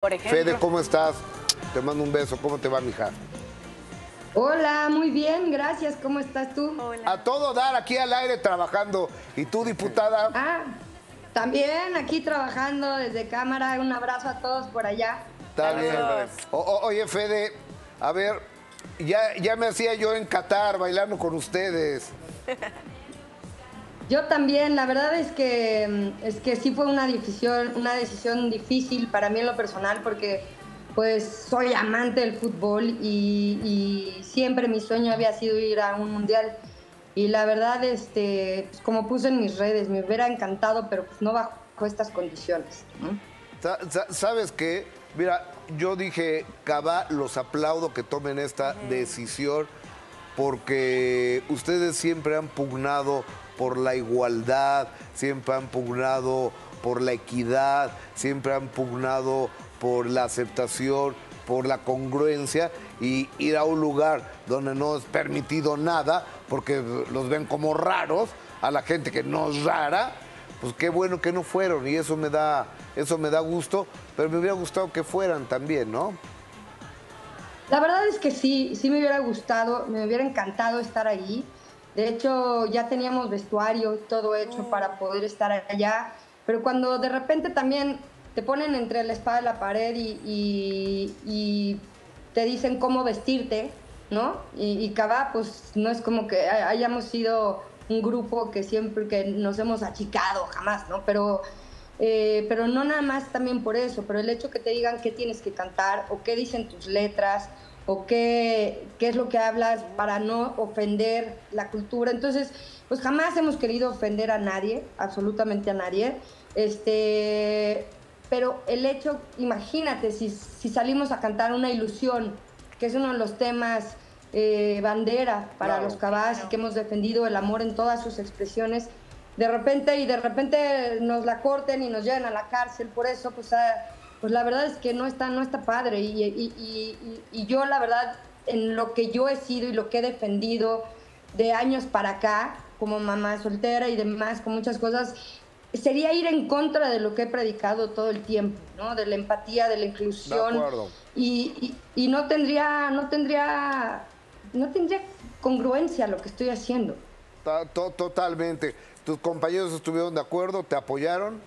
Por ejemplo. Fede, ¿cómo estás? Te mando un beso. ¿Cómo te va, mija? Hola, muy bien, gracias. ¿Cómo estás tú? Hola. A todo dar aquí al aire trabajando. ¿Y tú, diputada? Ah, también aquí trabajando desde cámara. Un abrazo a todos por allá. Está bien. Saludos. O- o- oye, Fede, a ver, ya, ya me hacía yo en Qatar bailando con ustedes. Yo también, la verdad es que mm, es que sí fue una decisión, una decisión difícil para mí en lo personal porque pues soy amante del fútbol y, y siempre mi sueño había sido ir a un mundial y la verdad este pues, como puse en mis redes me hubiera encantado pero pues no bajo estas condiciones. ¿Sabes qué? Mira, yo dije, Cabá, los aplaudo que tomen esta decisión porque ustedes siempre han pugnado por la igualdad, siempre han pugnado por la equidad, siempre han pugnado por la aceptación, por la congruencia y ir a un lugar donde no es permitido nada, porque los ven como raros, a la gente que no es rara, pues qué bueno que no fueron y eso me da eso me da gusto, pero me hubiera gustado que fueran también, ¿no? La verdad es que sí, sí me hubiera gustado, me hubiera encantado estar ahí. De hecho, ya teníamos vestuario, todo hecho para poder estar allá. Pero cuando de repente también te ponen entre la espada y la pared y, te dicen cómo vestirte, ¿no? Y, y Cabá, pues no es como que hay- hayamos sido un grupo que siempre que nos hemos achicado, jamás, ¿no? Pero eh, pero no nada más también por eso, pero el hecho que te digan qué tienes que cantar o qué dicen tus letras o qué, qué es lo que hablas para no ofender la cultura. Entonces, pues jamás hemos querido ofender a nadie, absolutamente a nadie. Este, pero el hecho, imagínate, si, si salimos a cantar una ilusión, que es uno de los temas eh, bandera para Claro. los cabás y que hemos defendido el amor en todas sus expresiones, de repente y de repente nos la corten y nos lleven a la cárcel por eso, pues, ah, pues la verdad es que no está, no está padre. Y, y- y- yo la verdad, en lo que yo he sido y lo que he defendido de años para acá, como mamá soltera y demás, con muchas cosas, sería ir en contra de lo que he predicado todo el tiempo, ¿no? De la empatía, de la inclusión. De acuerdo. Y, y- y no tendría, no tendría, no tendría congruencia lo que estoy haciendo. Ta- to- Totalmente. ¿Tus compañeros estuvieron de acuerdo? ¿Te apoyaron?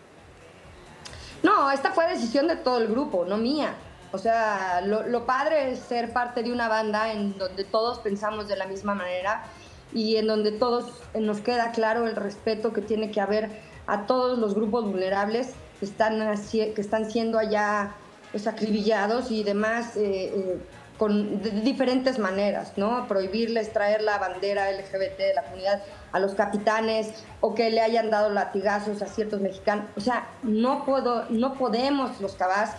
No, esta fue decisión de todo el grupo, no mía. O sea, lo, padre es ser parte de una banda en donde todos pensamos de la misma manera y en donde todos nos queda claro el respeto que tiene que haber a todos los grupos vulnerables que están, que están siendo allá pues, acribillados y demás eh, eh, con de diferentes maneras, ¿no? Prohibirles traer la bandera LGBT de la comunidad a los capitanes o que le hayan dado latigazos a ciertos mexicanos. O sea, no, puedo, no podemos los cabás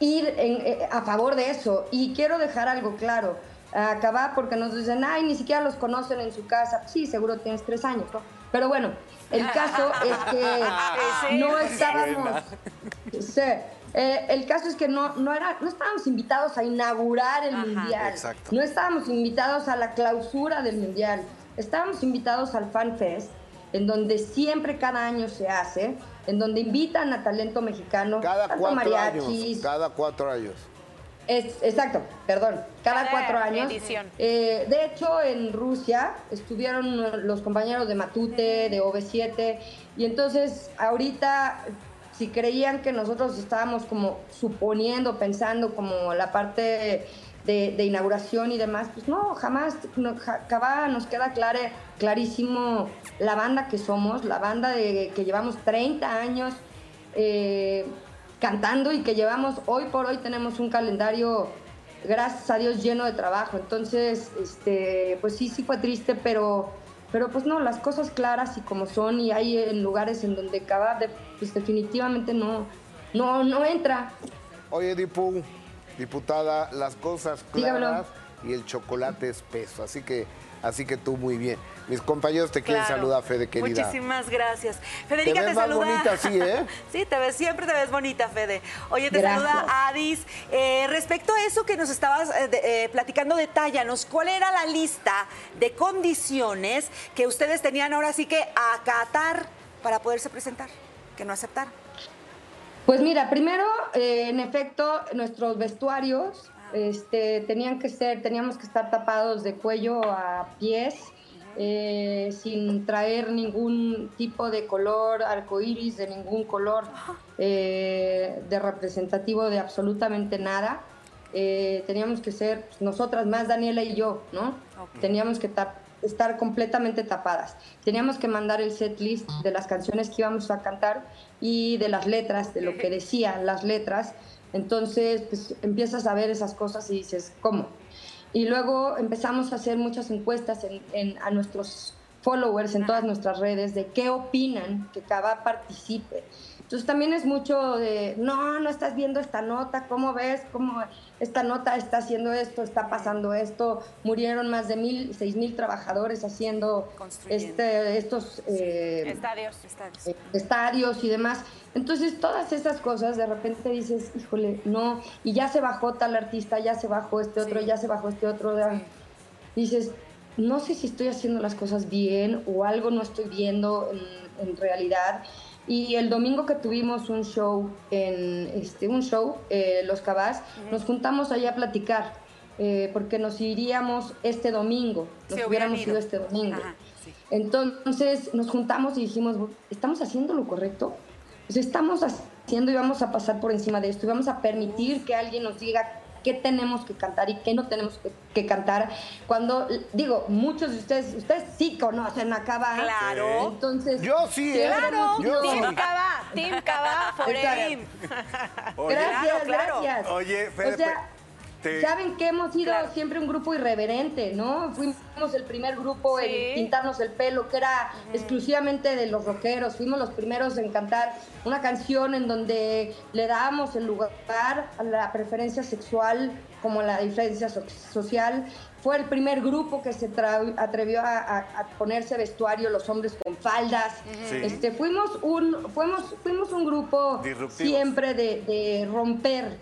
ir en- eh, a favor de eso. Y quiero dejar algo claro. Acabá porque nos dicen, ay, ni siquiera los conocen en su casa. Sí, seguro tienes tres años, ¿no? Pero bueno, el caso es que no estábamos... Sí, eh, el caso es que no, no, era, no estábamos invitados a inaugurar el mundial. exacto. No estábamos invitados a la clausura del mundial. Estábamos invitados al Fan Fest, en donde siempre cada año se hace, en donde invitan a talento mexicano, Cada tanto cuatro años. mariachis, Cada cuatro años. es, exacto, perdón, cada, Cada cuatro años. Eh, de hecho, en Rusia estuvieron los compañeros de Matute, de OV7, y entonces ahorita, si creían que nosotros estábamos como suponiendo, pensando como la parte de, inauguración y demás, pues no, jamás, no, nos queda clare, clarísimo la banda que somos, la banda de, que llevamos 30 años eh, cantando y que llevamos, hoy por hoy tenemos un calendario, gracias a Dios, lleno de trabajo. Entonces, este, pues sí, sí fue triste, pero, pero pues no, las cosas claras y como son, y hay en lugares en donde Cabá de- pues definitivamente no, no, no entra. Oye, Dipu, diputada, las cosas Dígamelo. claras y el chocolate espeso. Así que, así que tú muy bien. Mis compañeros te quieren Claro. saludar, Fede, querida. Muchísimas gracias. Federica Te te, ves más saluda. bonita así, ¿eh? sí, te ves, siempre te ves bonita, Fede. Oye, te Gracias. saluda Adis. Eh, respecto a eso que nos estabas eh, de- eh, platicando, detállanos, ¿cuál era la lista de condiciones que ustedes tenían ahora sí que acatar para poderse presentar? Que no aceptaron. Pues mira, primero, eh, en efecto, nuestros vestuarios este, tenían que ser, teníamos que estar tapados de cuello a pies, eh, sin traer ningún tipo de color arcoíris, de ningún color eh, de representativo de absolutamente nada. Eh, teníamos que ser pues, nosotras más, Daniela y yo, ¿no? Teníamos que estar completamente tapadas. Teníamos que mandar el set list de las canciones que íbamos a cantar y de las letras, de lo que decían las letras. Entonces, pues empiezas a ver esas cosas y dices, ¿cómo? Y luego empezamos a hacer muchas encuestas en, a nuestros followers en todas nuestras redes de qué opinan que Cava participe. Entonces también es mucho de, no, no estás viendo esta nota, ¿cómo ves? ¿Cómo esta nota está haciendo esto, está pasando esto? Murieron más de mil, seis mil trabajadores haciendo este, estos eh, estadios, eh, estadios y demás. Entonces todas esas cosas de repente dices, híjole, no, y ya se bajó tal artista, ya se bajó este otro, ya se bajó este otro. Dices, no sé si estoy haciendo las cosas bien o algo no estoy viendo en, en realidad. Y el domingo que tuvimos un show, en este, un show, eh, Los Cabás, nos juntamos allá a platicar, eh, porque nos iríamos este domingo, nos hubiéramos ido este domingo. Entonces nos juntamos y dijimos, ¿estamos haciendo lo correcto? Pues estamos haciendo y vamos a pasar por encima de esto y vamos a permitir que alguien nos diga qué tenemos que cantar y qué no tenemos que, cantar. Cuando, digo, muchos de ustedes, ustedes sí conocen a Cava. Claro. Entonces. Yo sí, ¿eh? Claro. Yo Team sí. Cava, Team Cava, Forever. Gracias, gracias. Oye, Fede, o sea, Saben que hemos sido siempre un grupo irreverente, ¿no? Fuimos el primer grupo en pintarnos el pelo, que era exclusivamente de los rockeros. Fuimos los primeros en cantar una canción en donde le dábamos el lugar a la preferencia sexual como la diferencia social. Fue el primer grupo que se atrevió a, ponerse vestuario los hombres con faldas. Este, fuimos, un, fuimos, fuimos un grupo siempre de, de romper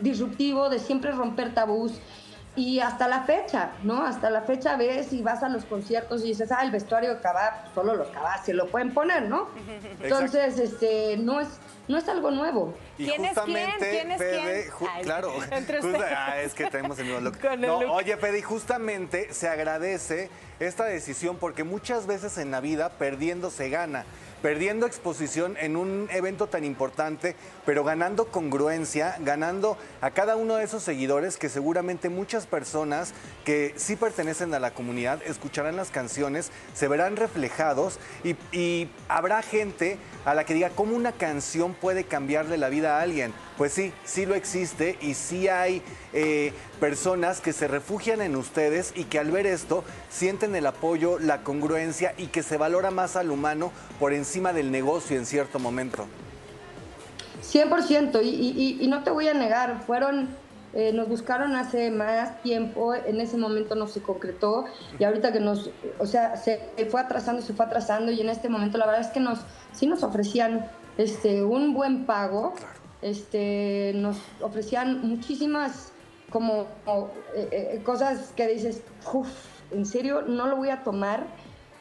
disruptivo, de siempre romper tabús. Y hasta la fecha, ¿no? Hasta la fecha ves y vas a los conciertos y dices, ah, el vestuario de Cabá, solo los Cabá se lo pueden poner, ¿no? Entonces, este, no es, no es algo nuevo. Y ¿Quién justamente, es quién? ¿Quién es quién? claro, ah, es que tenemos el mismo look. Oye, Pede, justamente se agradece esta decisión porque muchas veces en la vida perdiendo se gana perdiendo exposición en un evento tan importante, pero ganando congruencia, ganando a cada uno de esos seguidores que seguramente muchas personas que sí pertenecen a la comunidad escucharán las canciones, se verán reflejados y, habrá gente a la que diga cómo una canción puede cambiarle la vida a alguien. Pues sí, sí lo existe y sí hay eh, personas que se refugian en ustedes y que al ver esto sienten el apoyo, la congruencia y que se valora más al humano por encima del negocio en cierto momento. 100%, y, y, no te voy a negar, fueron, eh, nos buscaron hace más tiempo, en ese momento no se concretó, y ahorita que nos, o sea, se fue atrasando, se fue atrasando, y en este momento la verdad es que nos, sí nos ofrecían este, un buen pago, este, nos ofrecían muchísimas como eh, eh, cosas que dices, uff, en serio, no lo voy a tomar,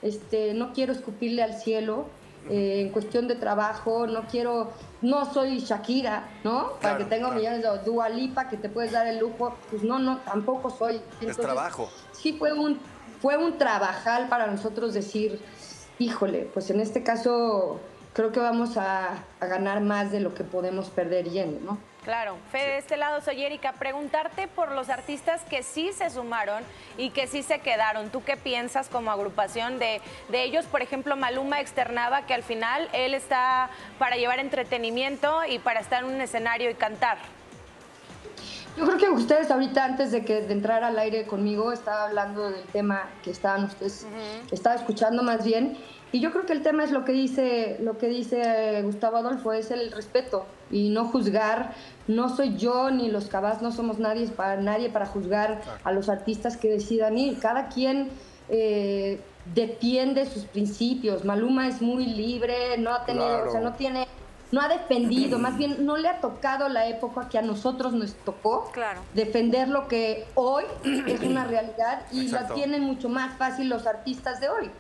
este, no quiero escupirle al cielo, eh, en cuestión de trabajo, no quiero, no soy Shakira, ¿no? Para que tenga millones de Dualipa que te puedes dar el lujo, pues no, no, tampoco soy. es trabajo. Sí fue un, fue un trabajal para nosotros decir, híjole, pues en este caso creo que vamos a, a ganar más de lo que podemos perder yendo, ¿no? Claro. Fede, de este lado soy Erika. Preguntarte por los artistas que sí se sumaron y que sí se quedaron. ¿Tú qué piensas como agrupación de, de ellos? Por ejemplo, Maluma externaba que al final él está para llevar entretenimiento y para estar en un escenario y cantar. Yo creo que ustedes ahorita, antes de que de entrar al aire conmigo, estaba hablando del tema que estaban ustedes, estaba escuchando más bien. Y yo creo que el tema es lo que dice, lo que dice Gustavo Adolfo, es el respeto y no juzgar. No soy yo ni los cabas, no somos nadie para, nadie para juzgar a los artistas que decidan ir. Cada quien eh, defiende sus principios. Maluma es muy libre, no ha tenido, o sea, no tiene, no ha defendido, más bien no le ha tocado la época que a nosotros nos tocó defender lo que hoy es una realidad y lo tienen mucho más fácil los artistas de hoy.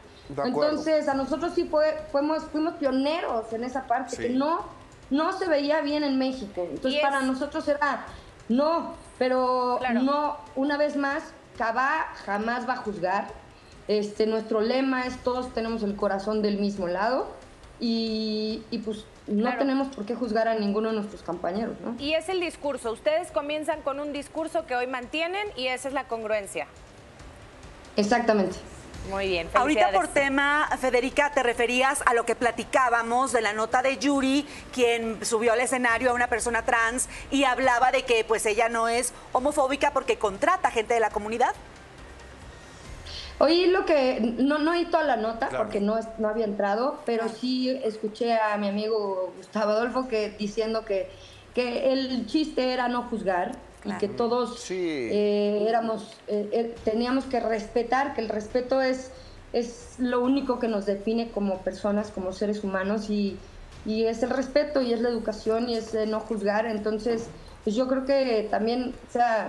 Entonces, a nosotros sí fue, fuimos, fuimos pioneros en esa parte, que no no se veía bien en México. Entonces para nosotros era no, pero no, una vez más, Cabá jamás va a juzgar. Este, nuestro lema es todos tenemos el corazón del mismo lado y, pues no tenemos por qué juzgar a ninguno de nuestros compañeros, ¿no? Y es el discurso. Ustedes comienzan con un discurso que hoy mantienen y esa es la congruencia. Exactamente. Muy bien. Ahorita por tema, Federica, te referías a lo que platicábamos de la nota de Yuri, quien subió al escenario a una persona trans y hablaba de que pues ella no es homofóbica porque contrata gente de la comunidad. Oí lo que, no, no oí toda la nota porque no, no había entrado, pero sí escuché a mi amigo Gustavo Adolfo que, diciendo que, que el chiste era no juzgar y que todos eh, éramos, eh, eh, teníamos que respetar, que el respeto es, es lo único que nos define como personas, como seres humanos y, y es el respeto y es la educación y es no juzgar. Entonces, pues yo creo que también, o sea,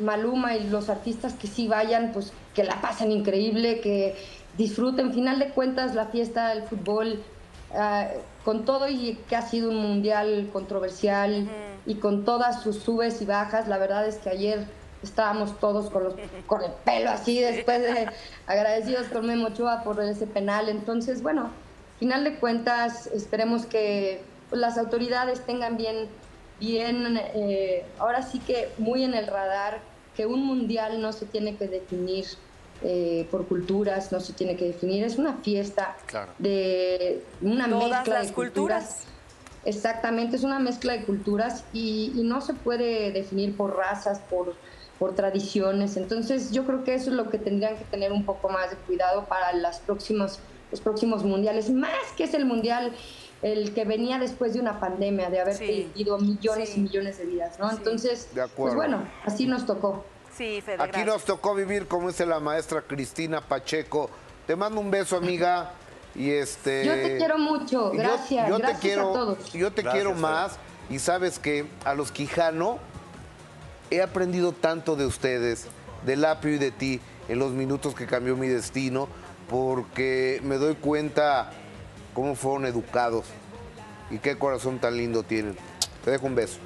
Maluma y los artistas que sí vayan, pues que la pasen increíble, que disfruten. Final de cuentas, la fiesta del fútbol, ah, con todo y que ha sido un mundial controversial y con todas sus subes y bajas, la verdad es que ayer estábamos todos con, los, con el pelo así, después de agradecidos con Memo Ochoa por ese penal. Entonces, bueno, final de cuentas, esperemos que las autoridades tengan bien, bien eh, ahora sí que muy en el radar que un mundial no se tiene que definir eh, por culturas, no se tiene que definir, es una fiesta de una mezcla de culturas. Exactamente, es una mezcla de culturas y, no se puede definir por razas, por, por tradiciones. Entonces yo creo que eso es lo que tendrían que tener un poco más de cuidado para las próximas, los próximos mundiales, más que es el mundial el que venía después de una pandemia, de haber perdido millones y millones de vidas, ¿no? Entonces, pues bueno, así nos tocó. Sí, Aquí nos tocó vivir, como dice la maestra Cristina Pacheco. Te mando un beso, amiga. Y este. Yo te quiero mucho, gracias. Yo, te quiero, a todos. Yo te quiero más. Y sabes que a los Quijano he aprendido tanto de ustedes, de Lapio y de ti, en los minutos que cambió mi destino, porque me doy cuenta cómo fueron educados y qué corazón tan lindo tienen. Te dejo un beso.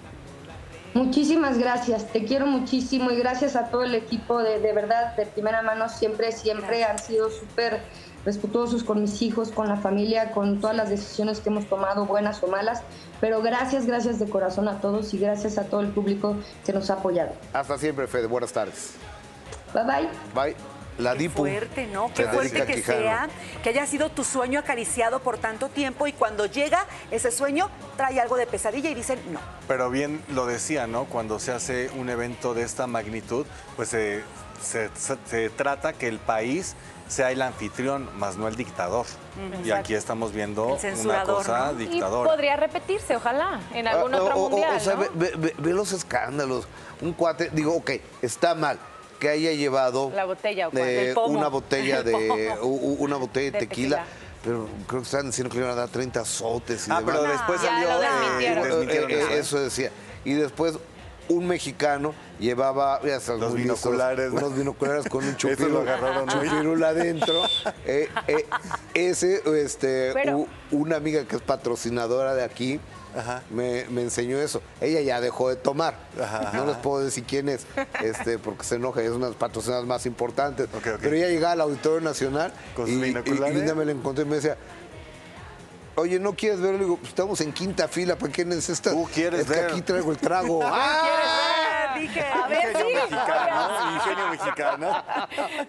Muchísimas gracias, te quiero muchísimo y gracias a todo el equipo de, de verdad, de primera mano, siempre, siempre han sido súper respetuosos con mis hijos, con la familia, con todas las decisiones que hemos tomado, buenas o malas. Pero gracias, gracias de corazón a todos y gracias a todo el público que nos ha apoyado. Hasta siempre, Fede. Buenas tardes. Bye bye. Bye. La Qué fuerte, ¿no? Qué fuerte que sea, que haya sido tu sueño acariciado por tanto tiempo y cuando llega ese sueño trae algo de pesadilla y dicen no. Pero bien lo decía, ¿no? Cuando se hace un evento de esta magnitud, pues se, se trata que el país sea el anfitrión, más no el dictador. Y aquí estamos viendo una cosa dictadora. Y podría repetirse, ojalá, en algún ah, otro mundial. O, sea, ve, los escándalos. Un cuate, digo, ok, está mal que haya llevado la botella, una botella de una botella de, tequila. Pero creo que estaban diciendo que le iban a dar 30 azotes. Y ah, pero después salió. Eh, eh, eso decía. Y después un mexicano llevaba los binoculares, unos binoculares con un chupirula adentro. Eh, eh, ese, este, una amiga que es patrocinadora de aquí, Me, enseñó eso. Ella ya dejó de tomar. No les puedo decir quién es, este, porque se enoja, es una de las patrocinadoras más importantes. Pero ella llegaba al Auditorio Nacional y, y, Linda me la encontré y me decía, Oye, ¿no quieres verlo? Le digo, pues, estamos en quinta fila, ¿para qué necesitas? Tú quieres es que aquí traigo el trago. ¡Ah! Dije, a ver, mexicano, ingenio mexicano.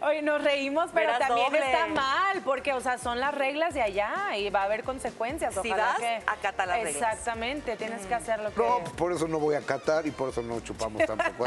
Oye, nos reímos, pero también está mal, porque, o sea, son las reglas de allá y va a haber consecuencias. Ojalá si vas, que... acata las reglas. Exactamente, tienes que hacer lo que... No, por eso no voy a catar y por eso no chupamos tampoco.